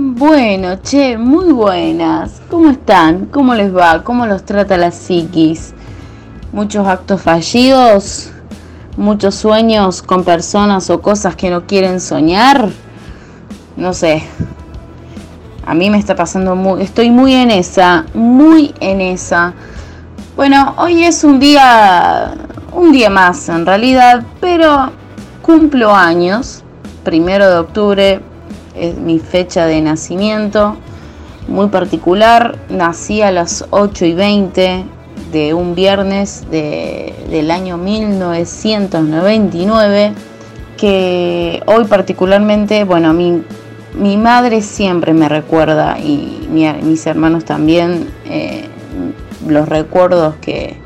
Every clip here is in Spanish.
Bueno, che, muy buenas. ¿Cómo están? ¿Cómo les va? ¿Cómo los trata la psiquis? Muchos actos fallidos, muchos sueños con personas o cosas que no quieren soñar. No sé. A mí me está pasando muy, estoy muy en esa, muy en esa. Bueno, hoy es un día, un día más en realidad, pero cumplo años, primero de octubre, es mi fecha de nacimiento, muy particular. Nací a las 8 y 20 de un viernes del año 1999, que hoy particularmente, bueno, mi, mi madre siempre me recuerda y mis hermanos también eh, los recuerdos que,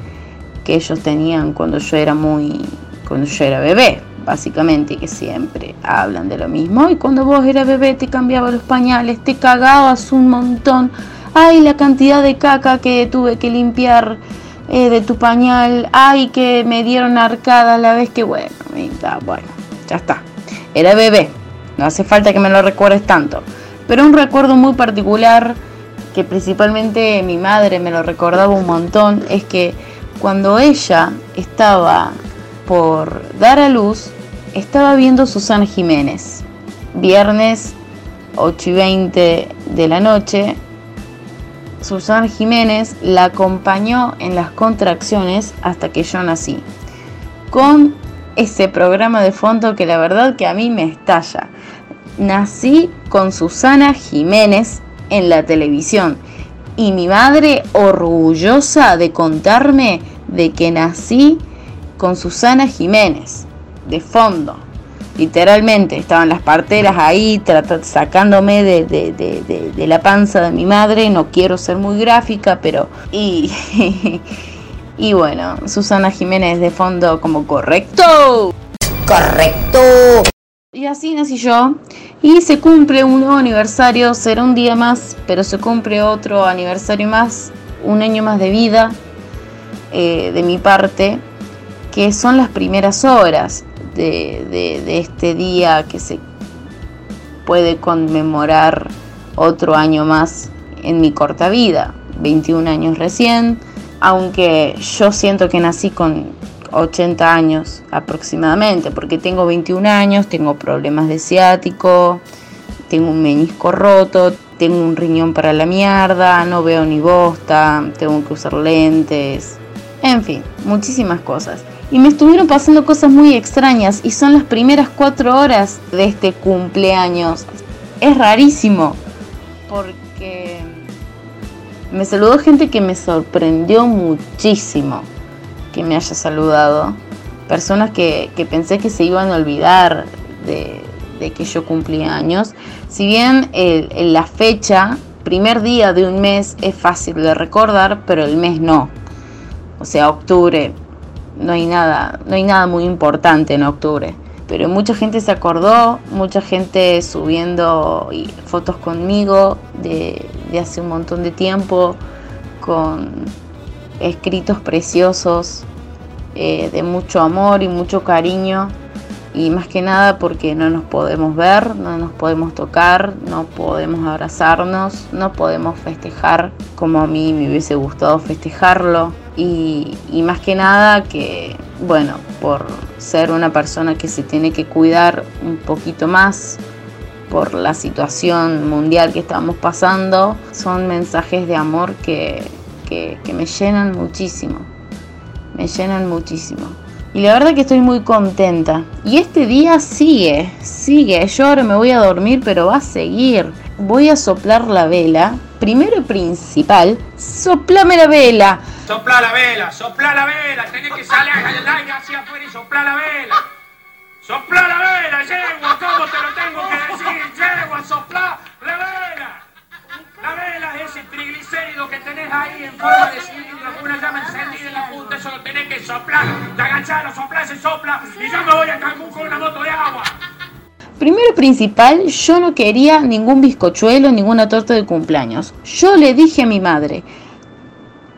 que ellos tenían cuando yo era muy, cuando yo era bebé básicamente, que siempre hablan de lo mismo. Y cuando vos eras bebé te cambiaba los pañales, te cagabas un montón. Ay, la cantidad de caca que tuve que limpiar eh, de tu pañal. Ay, que me dieron arcada la vez que, bueno, bueno, ya está. Era bebé, no hace falta que me lo recuerdes tanto. Pero un recuerdo muy particular, que principalmente mi madre me lo recordaba un montón, es que cuando ella estaba por dar a luz, estaba viendo Susana Jiménez. Viernes 8 y 20 de la noche, Susana Jiménez la acompañó en las contracciones hasta que yo nací. Con ese programa de fondo que la verdad que a mí me estalla. Nací con Susana Jiménez en la televisión y mi madre orgullosa de contarme de que nací con Susana Jiménez, de fondo. Literalmente, estaban las parteras ahí sacándome de, la panza de mi madre. No quiero ser muy gráfica, pero. Y, y bueno, Susana Jiménez de fondo, como correcto. Correcto. Y así nací yo. Y se cumple un nuevo aniversario, será un día más, pero se cumple otro aniversario más, un año más de vida eh, de mi parte que son las primeras horas de, este día que se puede conmemorar otro año más en mi corta vida, 21 años recién, aunque yo siento que nací con 80 años aproximadamente, porque tengo 21 años, tengo problemas de ciático, tengo un menisco roto, tengo un riñón para la mierda, no veo ni bosta, tengo que usar lentes, en fin, muchísimas cosas y me estuvieron pasando cosas muy extrañas y son las primeras cuatro horas de este cumpleaños. Es rarísimo porque me saludó gente que me sorprendió muchísimo que me haya saludado. Personas que, pensé que se iban a olvidar de, que yo cumplía años. Si bien la fecha, primer día de un mes, es fácil de recordar, pero el mes no. O sea, octubre, no hay nada, no hay nada muy importante en octubre. Pero mucha gente se acordó, mucha gente subiendo fotos conmigo de, hace un montón de tiempo, con escritos preciosos, eh, de mucho amor y mucho cariño. Y más que nada porque no nos podemos ver, no nos podemos tocar, no podemos abrazarnos, no podemos festejar como a mí me hubiese gustado festejarlo y, más que nada que, bueno, por ser una persona que se tiene que cuidar un poquito más por la situación mundial que estamos pasando, son mensajes de amor que, que, que me llenan muchísimo, me llenan muchísimo. Y la verdad que estoy muy contenta. Y este día sigue, sigue. Yo ahora me voy a dormir, pero va a seguir. Voy a soplar la vela. Primero y principal, soplame la vela. Sopla la vela, sopla la vela. Tenés que salir al aire hacia afuera y sopla la vela. Sopla la vela, yegua. ¿Cómo te lo tengo que decir? Yegua, sopla la vela. La vela es ese triglicérido que tenés ahí en forma de cilindro con una llama encendida en la punta. Eso lo tenés que soplar. Te agachás, lo se sopla. Y yo me voy a Cancún con una moto de agua. Primero principal, yo no quería ningún bizcochuelo, ninguna torta de cumpleaños. Yo le dije a mi madre,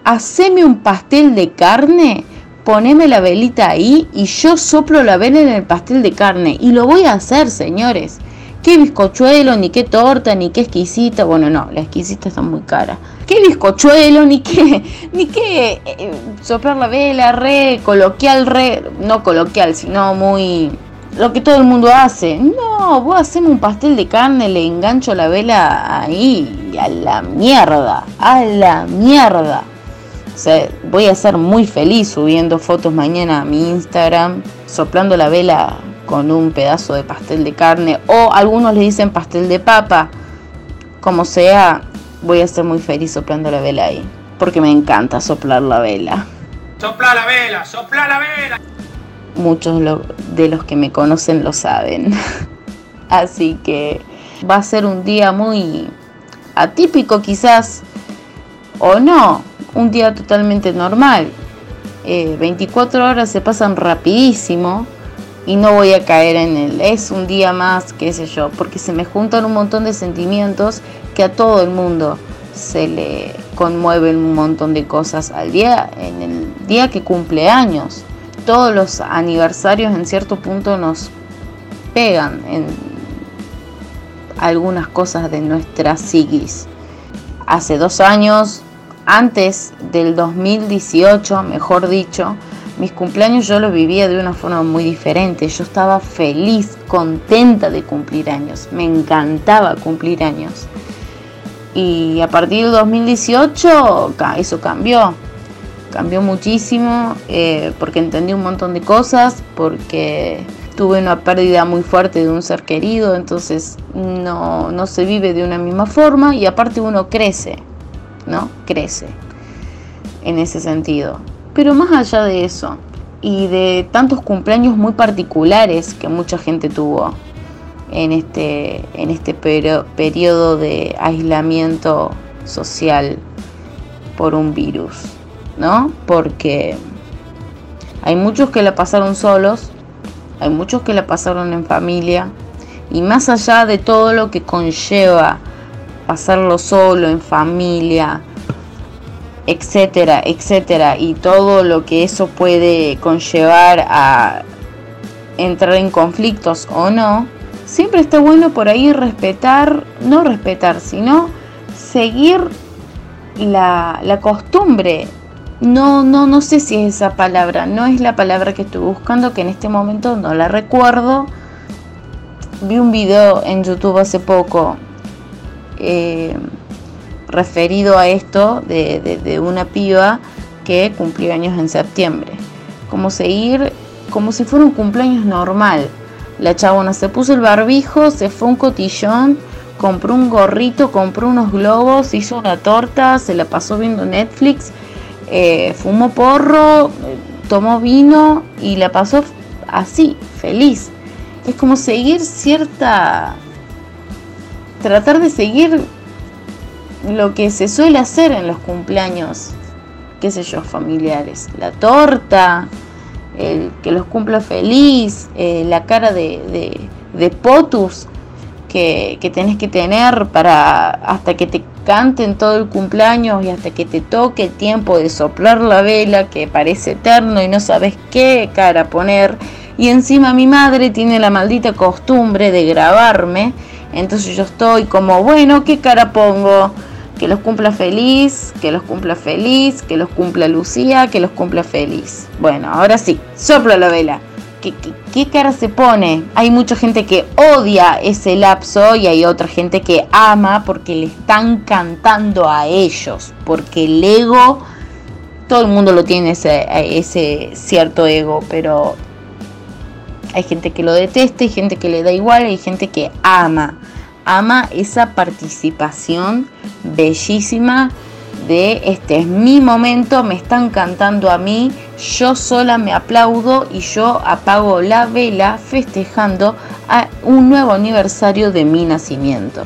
haceme un pastel de carne, poneme la velita ahí y yo soplo la vela en el pastel de carne. Y lo voy a hacer, señores. qué bizcochuelo, ni qué torta, ni qué exquisita. Bueno, no, la exquisita está muy cara. Qué bizcochuelo, ni qué, ni qué eh, soplar la vela, re coloquial, re, no coloquial, sino muy lo que todo el mundo hace. No, vos hacemos un pastel de carne, le engancho la vela ahí, a la mierda, a la mierda. O sea, voy a ser muy feliz subiendo fotos mañana a mi Instagram, soplando la vela con un pedazo de pastel de carne o algunos le dicen pastel de papa. Como sea, voy a ser muy feliz soplando la vela ahí, porque me encanta soplar la vela. Sopla la vela, sopla la vela. Muchos de los que me conocen lo saben. Así que va a ser un día muy atípico quizás o no, un día totalmente normal. 24 eh, horas se pasan rapidísimo y no voy a caer en él. Es un día más, qué sé yo, porque se me juntan un montón de sentimientos que a todo el mundo se le conmueven un montón de cosas al día, en el día que cumple años. Todos los aniversarios en cierto punto nos pegan en algunas cosas de nuestra psiquis. Hace dos años, antes del 2018, mejor dicho, mis cumpleaños yo los vivía de una forma muy diferente. Yo estaba feliz, contenta de cumplir años. Me encantaba cumplir años. Y a partir del 2018 eso cambió. Cambió muchísimo eh, porque entendí un montón de cosas, porque tuve una pérdida muy fuerte de un ser querido, entonces no, no se vive de una misma forma y aparte uno crece, ¿no? Crece en ese sentido. Pero más allá de eso, y de tantos cumpleaños muy particulares que mucha gente tuvo en este, en este periodo de aislamiento social por un virus, ¿no? Porque hay muchos que la pasaron solos, hay muchos que la pasaron en familia, y más allá de todo lo que conlleva pasarlo solo, en familia, etcétera, etcétera, y todo lo que eso puede conllevar a entrar en conflictos o no, siempre está bueno por ahí respetar, no respetar, sino seguir la, la costumbre. No, no, no sé si es esa palabra, no es la palabra que estoy buscando, que en este momento no la recuerdo. Vi un video en YouTube hace poco. Eh, referido a esto de, una piba que cumplió años en septiembre. Como seguir, como si fuera un cumpleaños normal. La chabona se puso el barbijo, se fue un cotillón, compró un gorrito, compró unos globos, hizo una torta, se la pasó viendo Netflix, eh, fumó porro, tomó vino y la pasó así, feliz. Es como seguir cierta... Tratar de seguir lo que se suele hacer en los cumpleaños, qué sé yo, familiares. La torta, el que los cumpla feliz, eh, la cara de, de, potus que, que, tenés que tener para hasta que te canten todo el cumpleaños y hasta que te toque el tiempo de soplar la vela que parece eterno y no sabes qué cara poner. Y encima mi madre tiene la maldita costumbre de grabarme. Entonces yo estoy como, bueno, ¿qué cara pongo? Que los cumpla feliz, que los cumpla feliz, que los cumpla Lucía, que los cumpla feliz. Bueno, ahora sí, soplo la vela. ¿Qué, qué, cara se pone? Hay mucha gente que odia ese lapso y hay otra gente que ama porque le están cantando a ellos. Porque el ego, todo el mundo lo tiene ese, ese cierto ego, pero hay gente que lo detesta, hay gente que le da igual, hay gente que ama ama esa participación bellísima de este es mi momento, me están cantando a mí, yo sola me aplaudo y yo apago la vela festejando a un nuevo aniversario de mi nacimiento.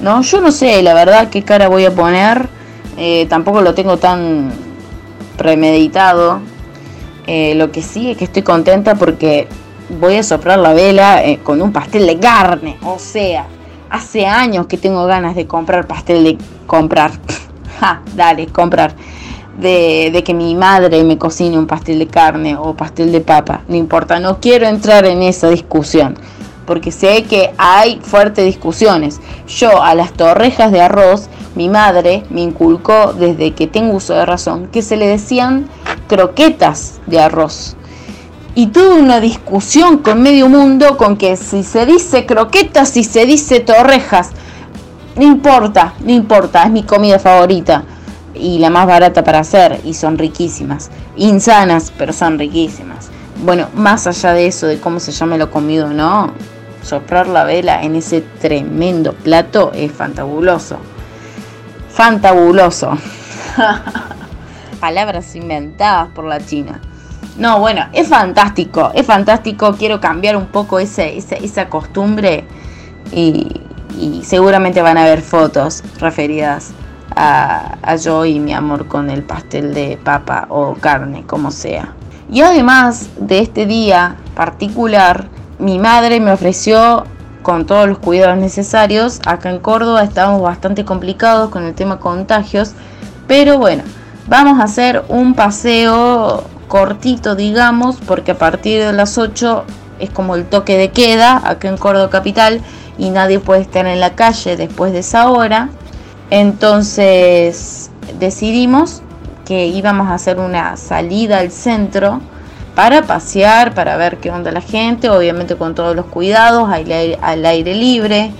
¿No? Yo no sé la verdad qué cara voy a poner, eh, tampoco lo tengo tan premeditado. Eh, lo que sí es que estoy contenta porque voy a soplar la vela eh, con un pastel de carne, o sea, hace años que tengo ganas de comprar pastel de comprar. ja, dale, comprar. De, que mi madre me cocine un pastel de carne o pastel de papa. No importa, no quiero entrar en esa discusión. porque sé que hay fuertes discusiones. Yo a las torrejas de arroz, mi madre me inculcó desde que tengo uso de razón que se le decían croquetas de arroz. Y tuve una discusión con medio mundo con que si se dice croquetas, si se dice torrejas, no importa, no importa, es mi comida favorita y la más barata para hacer y son riquísimas. Insanas, pero son riquísimas. Bueno, más allá de eso, de cómo se llame lo comido o no, soplar la vela en ese tremendo plato es fantabuloso. Fantabuloso. Palabras inventadas por la China. No, bueno, es fantástico, es fantástico. Quiero cambiar un poco ese, esa costumbre y, seguramente van a haber fotos referidas a, a, yo y mi amor con el pastel de papa o carne, como sea. Y además de este día particular, mi madre me ofreció con todos los cuidados necesarios. Acá en Córdoba estamos bastante complicados con el tema contagios, pero bueno, vamos a hacer un paseo cortito, digamos, porque a partir de las 8 es como el toque de queda acá en Córdoba capital y nadie puede estar en la calle después de esa hora. Entonces decidimos que íbamos a hacer una salida al centro para pasear, para ver qué onda la gente, obviamente con todos los cuidados, al aire, libre,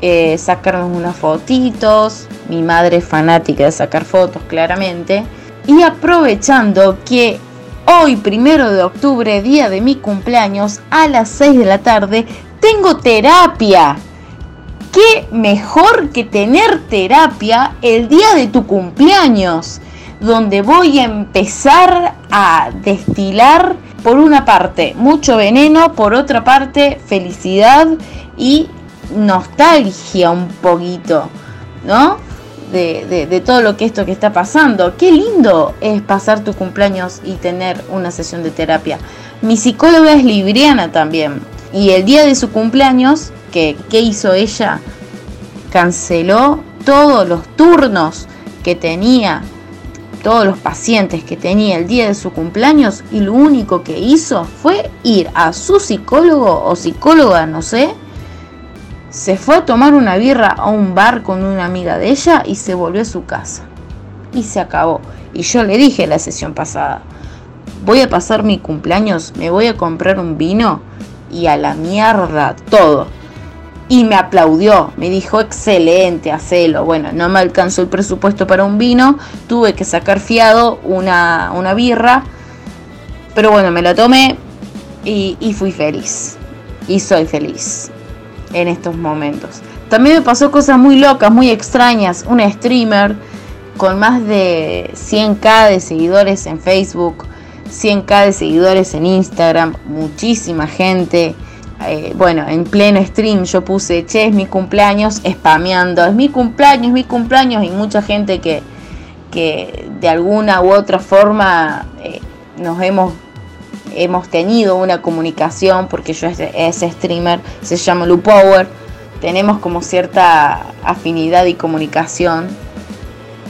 eh, sacarnos unas fotitos, mi madre es fanática de sacar fotos claramente, y aprovechando que hoy, primero de octubre, día de mi cumpleaños, a las 6 de la tarde, tengo terapia. ¿Qué mejor que tener terapia el día de tu cumpleaños? donde voy a empezar a destilar, por una parte, mucho veneno, por otra parte, felicidad y nostalgia un poquito, ¿no? De, todo lo que esto que está pasando. Qué lindo es pasar tu cumpleaños y tener una sesión de terapia. Mi psicóloga es libriana también. Y el día de su cumpleaños, que, ¿qué hizo ella? Canceló todos los turnos que tenía todos los pacientes que tenía el día de su cumpleaños y lo único que hizo fue ir a su psicólogo o psicóloga, no sé, se fue a tomar una birra a un bar con una amiga de ella y se volvió a su casa. Y se acabó. Y yo le dije la sesión pasada, voy a pasar mi cumpleaños, me voy a comprar un vino y a la mierda todo y me aplaudió, me dijo excelente, hacelo. Bueno, no me alcanzó el presupuesto para un vino, tuve que sacar fiado una, una birra, pero bueno, me lo tomé y, y, fui feliz. Y soy feliz en estos momentos. También me pasó cosas muy locas, muy extrañas. Una streamer con más de 100k de seguidores en Facebook, 100k de seguidores en Instagram, muchísima gente eh, bueno, en pleno stream yo puse, che, es mi cumpleaños, spameando, es mi cumpleaños, es mi cumpleaños, y mucha gente que, que de alguna u otra forma eh, nos hemos, hemos tenido una comunicación, porque yo ese streamer se llama Lu Power, tenemos como cierta afinidad y comunicación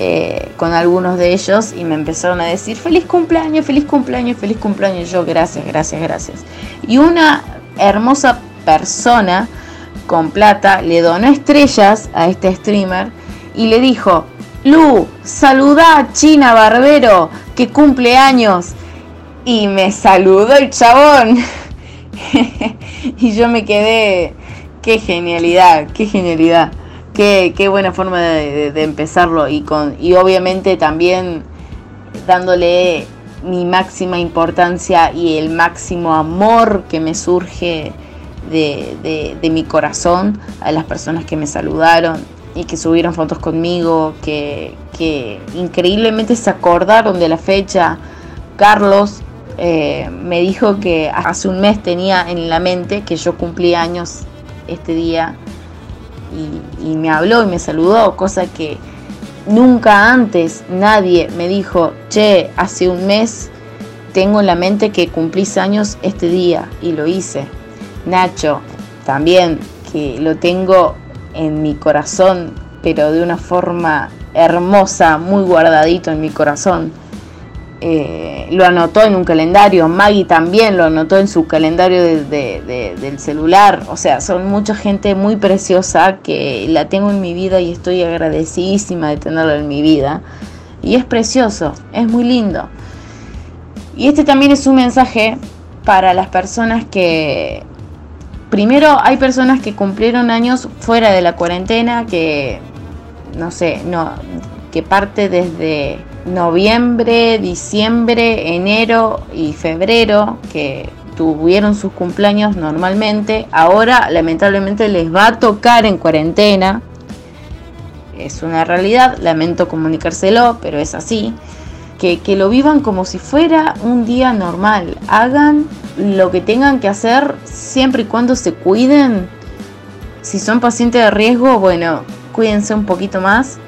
eh, con algunos de ellos y me empezaron a decir feliz cumpleaños, feliz cumpleaños, feliz cumpleaños. yo, gracias, gracias, gracias. Y una hermosa persona con plata le donó estrellas a este streamer y le dijo, Lu, saluda a China Barbero que cumple años. Y me saludó el chabón. y yo me quedé, qué genialidad, qué genialidad. Qué, qué buena forma de, de, empezarlo y, con, y obviamente también dándole mi máxima importancia y el máximo amor que me surge de, mi corazón a las personas que me saludaron y que subieron fotos conmigo, que, increíblemente se acordaron de la fecha. Carlos eh, me dijo que hace un mes tenía en la mente que yo cumplí años este día y, me habló y me saludó, cosa que Nunca antes nadie me dijo, che, hace un mes tengo en la mente que cumplís años este día y lo hice. Nacho, también que lo tengo en mi corazón, pero de una forma hermosa, muy guardadito en mi corazón. Eh, lo anotó en un calendario, Maggie también lo anotó en su calendario del celular, o sea, son mucha gente muy preciosa que la tengo en mi vida y estoy agradecidísima de tenerla en mi vida. Y es precioso, es muy lindo. Y este también es un mensaje para las personas que, primero hay personas que cumplieron años fuera de la cuarentena, que, no sé, no, que parte desde noviembre, diciembre, enero y febrero, que tuvieron sus cumpleaños normalmente, ahora lamentablemente les va a tocar en cuarentena. Es una realidad, lamento comunicárselo, pero es así. Que, que, lo vivan como si fuera un día normal. Hagan lo que tengan que hacer siempre y cuando se cuiden. Si son pacientes de riesgo, bueno, cuídense un poquito más.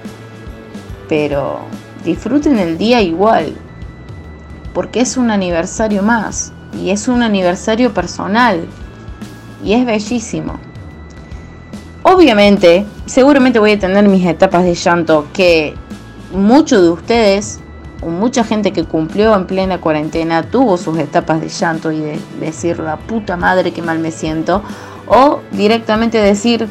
Pero disfruten el día igual, porque es un aniversario más y es un aniversario personal y es bellísimo. Obviamente, seguramente voy a tener mis etapas de llanto que muchos de ustedes o mucha gente que cumplió en plena cuarentena tuvo sus etapas de llanto y de decir la puta madre que mal me siento o directamente decir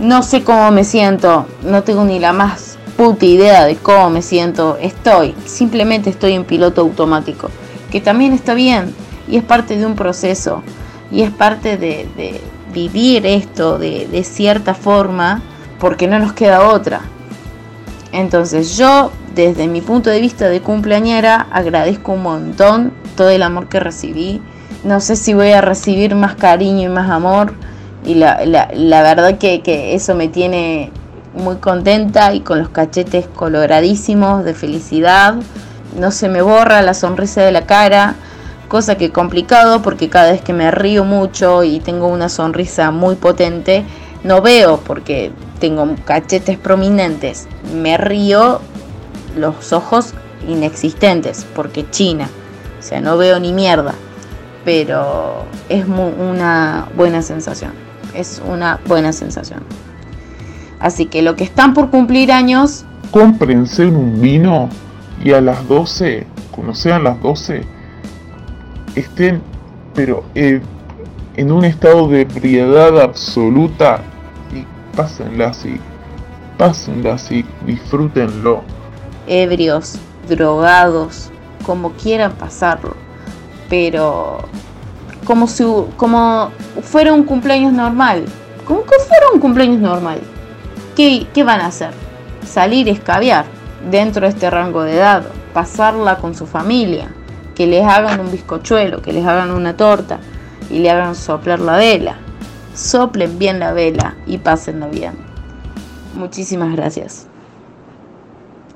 no sé cómo me siento, no tengo ni la más puta idea de cómo me siento, estoy, simplemente estoy en piloto automático, que también está bien y es parte de un proceso y es parte de, vivir esto de, de cierta forma porque no nos queda otra. Entonces yo, desde mi punto de vista de cumpleañera, agradezco un montón todo el amor que recibí. No sé si voy a recibir más cariño y más amor. Y la, la, verdad que, que, eso me tiene muy contenta y con los cachetes coloradísimos de felicidad. No se me borra la sonrisa de la cara, cosa que complicado porque cada vez que me río mucho y tengo una sonrisa muy potente, no veo porque tengo cachetes prominentes. Me río los ojos inexistentes porque China, o sea, no veo ni mierda, pero es una buena sensación. Es una buena sensación. Así que lo que están por cumplir años... Cómprense un vino y a las 12, cuando sean las 12, estén, pero eh, en un estado de ebriedad absoluta y pásenla así, pásenla así, disfrútenlo. Ebrios, drogados, como quieran pasarlo, pero como si como fuera un cumpleaños normal, como que fuera un cumpleaños normal. ¿Qué, van a hacer? Salir a escabiar dentro de este rango de edad, pasarla con su familia, que les hagan un bizcochuelo, que les hagan una torta y le hagan soplar la vela. Soplen bien la vela y pásenlo bien. Muchísimas gracias.